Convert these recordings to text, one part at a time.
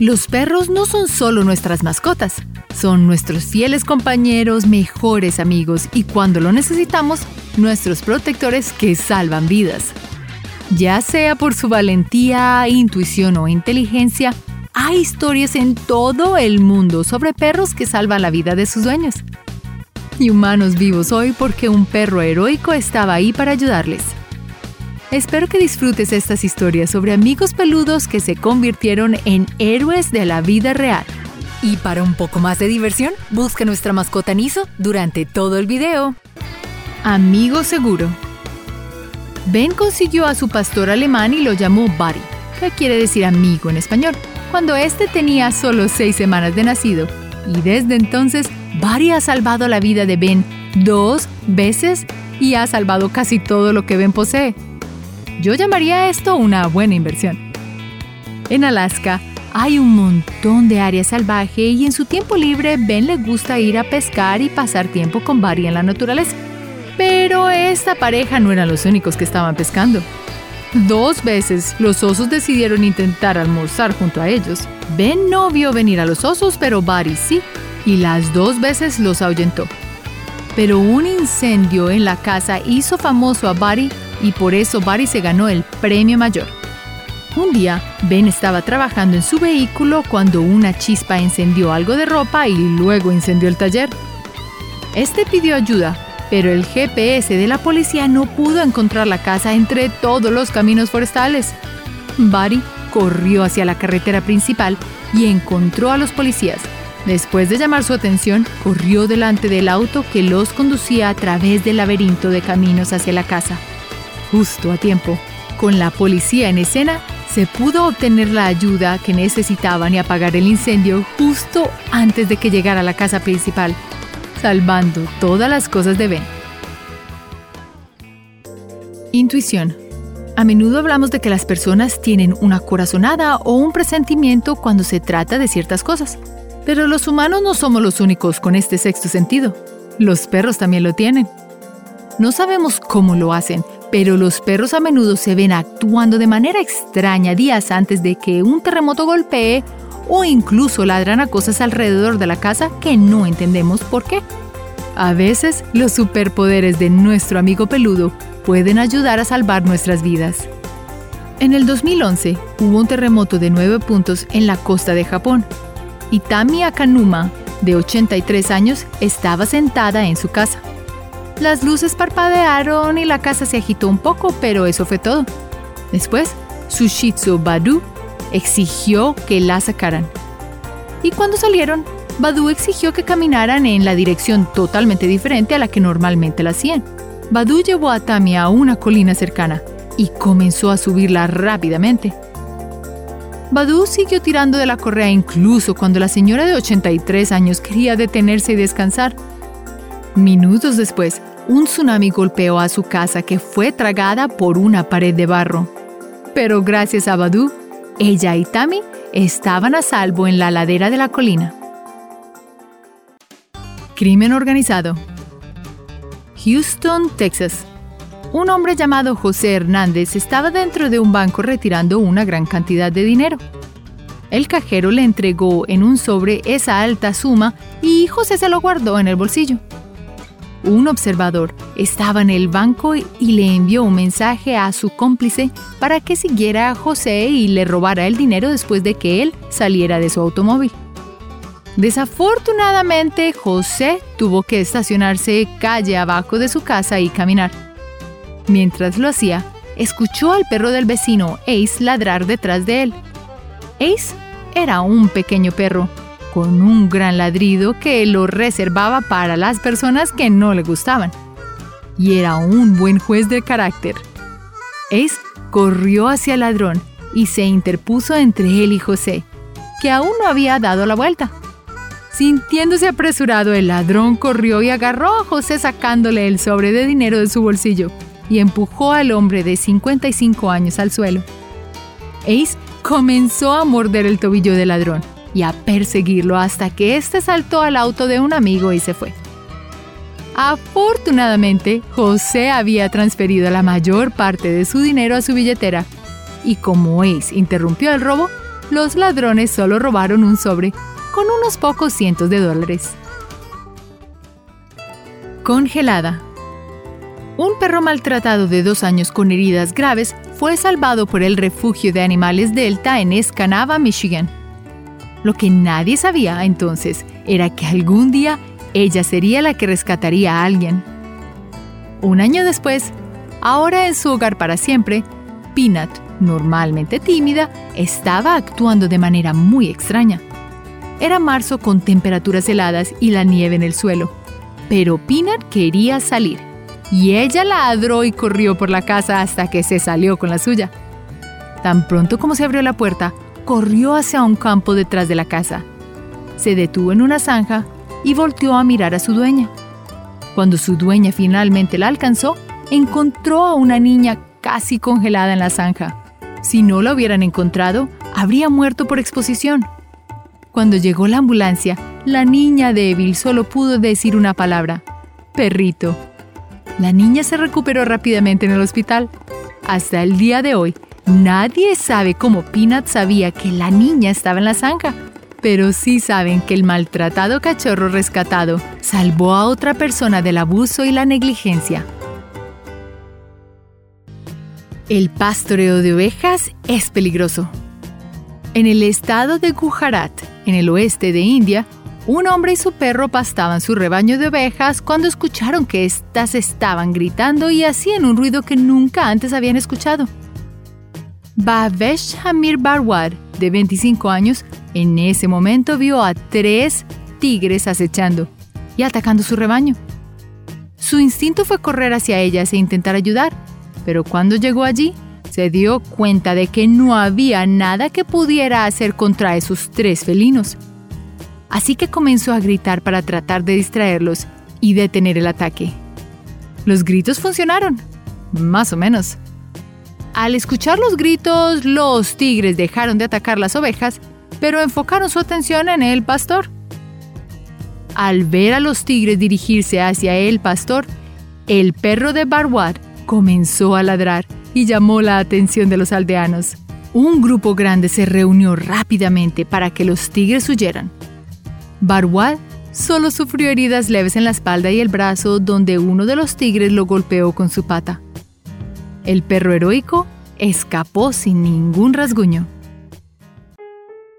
Los perros no son solo nuestras mascotas, son nuestros fieles compañeros, mejores amigos y cuando lo necesitamos, nuestros protectores que salvan vidas. Ya sea por su valentía, intuición o inteligencia, hay historias en todo el mundo sobre perros que salvan la vida de sus dueños. Y humanos vivos hoy porque un perro heroico estaba ahí para ayudarles. Espero que disfrutes estas historias sobre amigos peludos que se convirtieron en héroes de la vida real. Y para un poco más de diversión, busca nuestra mascota Niso durante todo el video. Amigo seguro. Ben consiguió a su pastor alemán y lo llamó Buddy, que quiere decir amigo en español cuando este tenía solo seis semanas de nacido, y desde entonces Barry ha salvado la vida de Ben dos veces y ha salvado casi todo lo que Ben posee. Yo llamaría esto una buena inversión. En Alaska hay un montón de área salvaje y en su tiempo libre Ben le gusta ir a pescar y pasar tiempo con Barry en la naturaleza. Pero esta pareja no eran los únicos que estaban pescando. Dos veces los osos decidieron intentar almorzar junto a ellos. Ben no vio venir a los osos, pero Barry sí, y las dos veces los ahuyentó. Pero un incendio en la casa hizo famoso a Barry y por eso Barry se ganó el premio mayor. Un día, Ben estaba trabajando en su vehículo cuando una chispa encendió algo de ropa y luego incendió el taller. Este pidió ayuda, pero el GPS de la policía no pudo encontrar la casa entre todos los caminos forestales. Barry corrió hacia la carretera principal y encontró a los policías. Después de llamar su atención, corrió delante del auto que los conducía a través del laberinto de caminos hacia la casa. Justo a tiempo. Con la policía en escena, se pudo obtener la ayuda que necesitaban y apagar el incendio justo antes de que llegara a la casa principal salvando todas las cosas de Ben. Intuición. A menudo hablamos de que las personas tienen una corazonada o un presentimiento cuando se trata de ciertas cosas. Pero los humanos no somos los únicos con este sexto sentido. Los perros también lo tienen. No sabemos cómo lo hacen, pero los perros a menudo se ven actuando de manera extraña días antes de que un terremoto golpee o incluso ladran a cosas alrededor de la casa que no entendemos por qué. A veces, los superpoderes de nuestro amigo peludo pueden ayudar a salvar nuestras vidas. En el 2011 hubo un terremoto de 9 puntos en la costa de Japón. y Tami Akanuma, de 83 años, estaba sentada en su casa. Las luces parpadearon y la casa se agitó un poco, pero eso fue todo. Después, su Shih Badu exigió que la sacaran. Y cuando salieron, Badu exigió que caminaran en la dirección totalmente diferente a la que normalmente la hacían. Badu llevó a Tami a una colina cercana y comenzó a subirla rápidamente. Badu siguió tirando de la correa incluso cuando la señora de 83 años quería detenerse y descansar. Minutos después, un tsunami golpeó a su casa que fue tragada por una pared de barro. Pero gracias a Badu, ella y Tammy estaban a salvo en la ladera de la colina. Crimen organizado. Houston, Texas. Un hombre llamado José Hernández estaba dentro de un banco retirando una gran cantidad de dinero. El cajero le entregó en un sobre esa alta suma y José se lo guardó en el bolsillo un observador estaba en el banco y le envió un mensaje a su cómplice para que siguiera a José y le robara el dinero después de que él saliera de su automóvil. Desafortunadamente, José tuvo que estacionarse calle abajo de su casa y caminar. Mientras lo hacía, escuchó al perro del vecino Ace ladrar detrás de él. Ace era un pequeño perro con un gran ladrido que lo reservaba para las personas que no le gustaban. Y era un buen juez de carácter. Ace corrió hacia el ladrón y se interpuso entre él y José, que aún no había dado la vuelta. Sintiéndose apresurado, el ladrón corrió y agarró a José sacándole el sobre de dinero de su bolsillo y empujó al hombre de 55 años al suelo. Ace comenzó a morder el tobillo del ladrón y a perseguirlo hasta que éste saltó al auto de un amigo y se fue. Afortunadamente, José había transferido la mayor parte de su dinero a su billetera y como Ace interrumpió el robo, los ladrones solo robaron un sobre con unos pocos cientos de dólares. Congelada. Un perro maltratado de dos años con heridas graves fue salvado por el refugio de animales Delta en Escanaba, Michigan. Lo que nadie sabía entonces era que algún día ella sería la que rescataría a alguien. Un año después, ahora en su hogar para siempre, Peanut, normalmente tímida, estaba actuando de manera muy extraña. Era marzo con temperaturas heladas y la nieve en el suelo, pero Peanut quería salir, y ella ladró y corrió por la casa hasta que se salió con la suya. Tan pronto como se abrió la puerta, corrió hacia un campo detrás de la casa. Se detuvo en una zanja y volteó a mirar a su dueña. Cuando su dueña finalmente la alcanzó, encontró a una niña casi congelada en la zanja. Si no la hubieran encontrado, habría muerto por exposición. Cuando llegó la ambulancia, la niña débil solo pudo decir una palabra, perrito. La niña se recuperó rápidamente en el hospital. Hasta el día de hoy, nadie sabe cómo Peanut sabía que la niña estaba en la zanja, pero sí saben que el maltratado cachorro rescatado salvó a otra persona del abuso y la negligencia. El pastoreo de ovejas es peligroso. En el estado de Gujarat, en el oeste de India, un hombre y su perro pastaban su rebaño de ovejas cuando escucharon que éstas estaban gritando y hacían un ruido que nunca antes habían escuchado. Bhavesh Hamir Barwad, de 25 años, en ese momento vio a tres tigres acechando y atacando su rebaño. Su instinto fue correr hacia ellas e intentar ayudar, pero cuando llegó allí, se dio cuenta de que no había nada que pudiera hacer contra esos tres felinos. Así que comenzó a gritar para tratar de distraerlos y detener el ataque. Los gritos funcionaron, más o menos. Al escuchar los gritos, los tigres dejaron de atacar las ovejas, pero enfocaron su atención en el pastor. Al ver a los tigres dirigirse hacia el pastor, el perro de Barwad comenzó a ladrar y llamó la atención de los aldeanos. Un grupo grande se reunió rápidamente para que los tigres huyeran. Barwad solo sufrió heridas leves en la espalda y el brazo donde uno de los tigres lo golpeó con su pata. El perro heroico escapó sin ningún rasguño.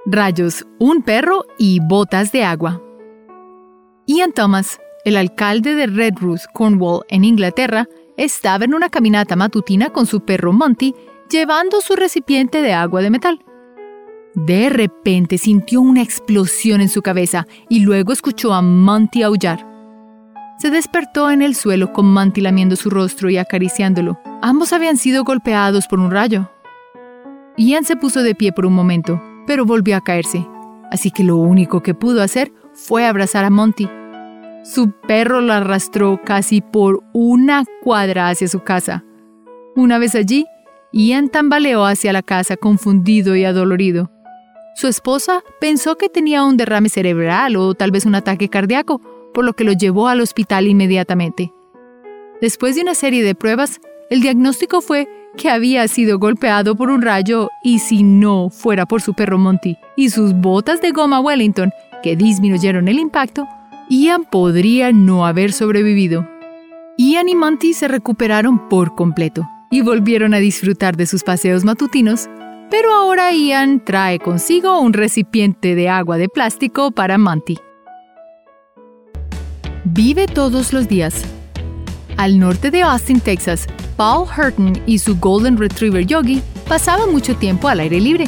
Rayos, un perro y botas de agua. Ian Thomas, el alcalde de Redruth, Cornwall, en Inglaterra, estaba en una caminata matutina con su perro Monty, llevando su recipiente de agua de metal. De repente sintió una explosión en su cabeza y luego escuchó a Monty aullar. Se despertó en el suelo con Monty lamiendo su rostro y acariciándolo. Ambos habían sido golpeados por un rayo. Ian se puso de pie por un momento, pero volvió a caerse, así que lo único que pudo hacer fue abrazar a Monty. Su perro lo arrastró casi por una cuadra hacia su casa. Una vez allí, Ian tambaleó hacia la casa confundido y adolorido. Su esposa pensó que tenía un derrame cerebral o tal vez un ataque cardíaco, por lo que lo llevó al hospital inmediatamente. Después de una serie de pruebas, el diagnóstico fue que había sido golpeado por un rayo y si no fuera por su perro Monty y sus botas de goma Wellington, que disminuyeron el impacto, Ian podría no haber sobrevivido. Ian y Monty se recuperaron por completo y volvieron a disfrutar de sus paseos matutinos, pero ahora Ian trae consigo un recipiente de agua de plástico para Monty. Vive todos los días. Al norte de Austin, Texas, Paul Hurton y su Golden Retriever Yogi pasaban mucho tiempo al aire libre,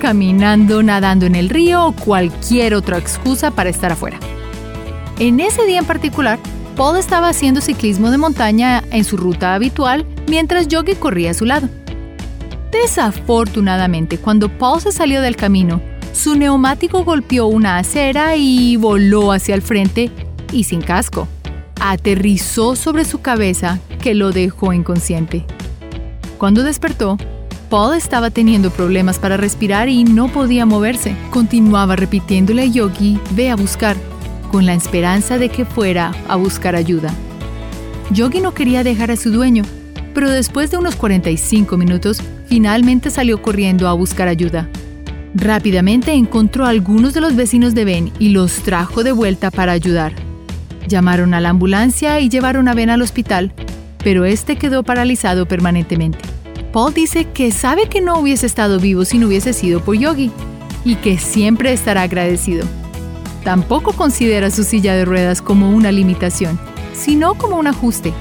caminando, nadando en el río o cualquier otra excusa para estar afuera. En ese día en particular, Paul estaba haciendo ciclismo de montaña en su ruta habitual mientras Yogi corría a su lado. Desafortunadamente, cuando Paul se salió del camino, su neumático golpeó una acera y voló hacia el frente y sin casco. Aterrizó sobre su cabeza que lo dejó inconsciente. Cuando despertó, Paul estaba teniendo problemas para respirar y no podía moverse. Continuaba repitiéndole a Yogi, ve a buscar, con la esperanza de que fuera a buscar ayuda. Yogi no quería dejar a su dueño, pero después de unos 45 minutos finalmente salió corriendo a buscar ayuda. Rápidamente encontró a algunos de los vecinos de Ben y los trajo de vuelta para ayudar. Llamaron a la ambulancia y llevaron a Ben al hospital, pero este quedó paralizado permanentemente. Paul dice que sabe que no hubiese estado vivo si no hubiese sido por Yogi y que siempre estará agradecido. Tampoco considera su silla de ruedas como una limitación, sino como un ajuste.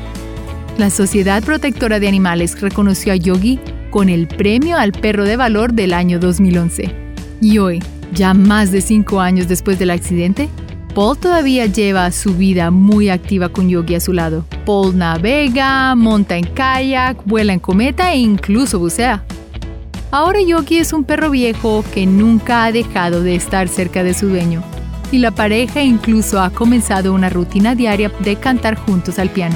La Sociedad Protectora de Animales reconoció a Yogi con el Premio al Perro de Valor del año 2011. Y hoy, ya más de cinco años después del accidente, Paul todavía lleva su vida muy activa con Yogi a su lado. Paul navega, monta en kayak, vuela en cometa e incluso bucea. Ahora Yogi es un perro viejo que nunca ha dejado de estar cerca de su dueño. Y la pareja incluso ha comenzado una rutina diaria de cantar juntos al piano.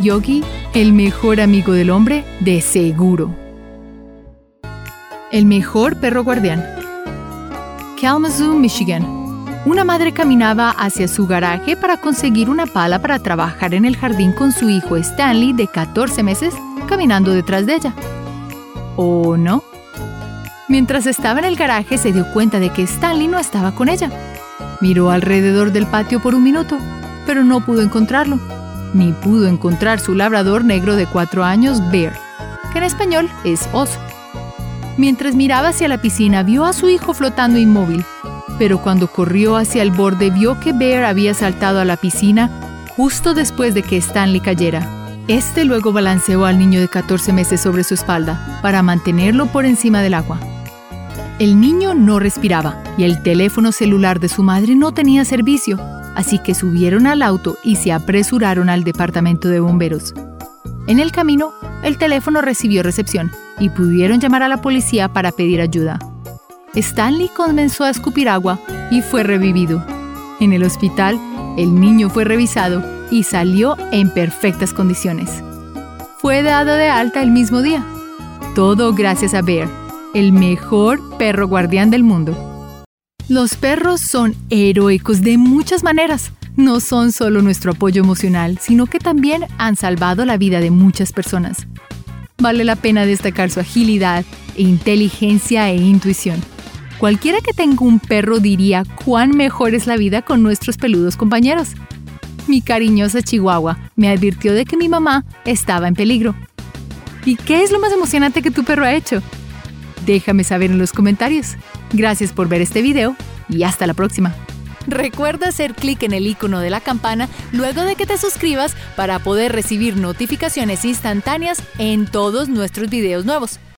Yogi, el mejor amigo del hombre, de seguro. El mejor perro guardián. Kalamazoo, Michigan. Una madre caminaba hacia su garaje para conseguir una pala para trabajar en el jardín con su hijo Stanley de 14 meses caminando detrás de ella. ¿O no? Mientras estaba en el garaje se dio cuenta de que Stanley no estaba con ella. Miró alrededor del patio por un minuto, pero no pudo encontrarlo, ni pudo encontrar su labrador negro de cuatro años, Bear, que en español es oso. Mientras miraba hacia la piscina, vio a su hijo flotando inmóvil, pero cuando corrió hacia el borde vio que Bear había saltado a la piscina justo después de que Stanley cayera. Este luego balanceó al niño de 14 meses sobre su espalda para mantenerlo por encima del agua. El niño no respiraba y el teléfono celular de su madre no tenía servicio, así que subieron al auto y se apresuraron al departamento de bomberos. En el camino, el teléfono recibió recepción y pudieron llamar a la policía para pedir ayuda. Stanley comenzó a escupir agua y fue revivido. En el hospital, el niño fue revisado y salió en perfectas condiciones. Fue dado de alta el mismo día. Todo gracias a Bear, el mejor perro guardián del mundo. Los perros son heroicos de muchas maneras. No son solo nuestro apoyo emocional, sino que también han salvado la vida de muchas personas. Vale la pena destacar su agilidad, inteligencia e intuición. Cualquiera que tenga un perro diría cuán mejor es la vida con nuestros peludos compañeros. Mi cariñosa Chihuahua me advirtió de que mi mamá estaba en peligro. ¿Y qué es lo más emocionante que tu perro ha hecho? Déjame saber en los comentarios. Gracias por ver este video y hasta la próxima. Recuerda hacer clic en el icono de la campana luego de que te suscribas para poder recibir notificaciones instantáneas en todos nuestros videos nuevos.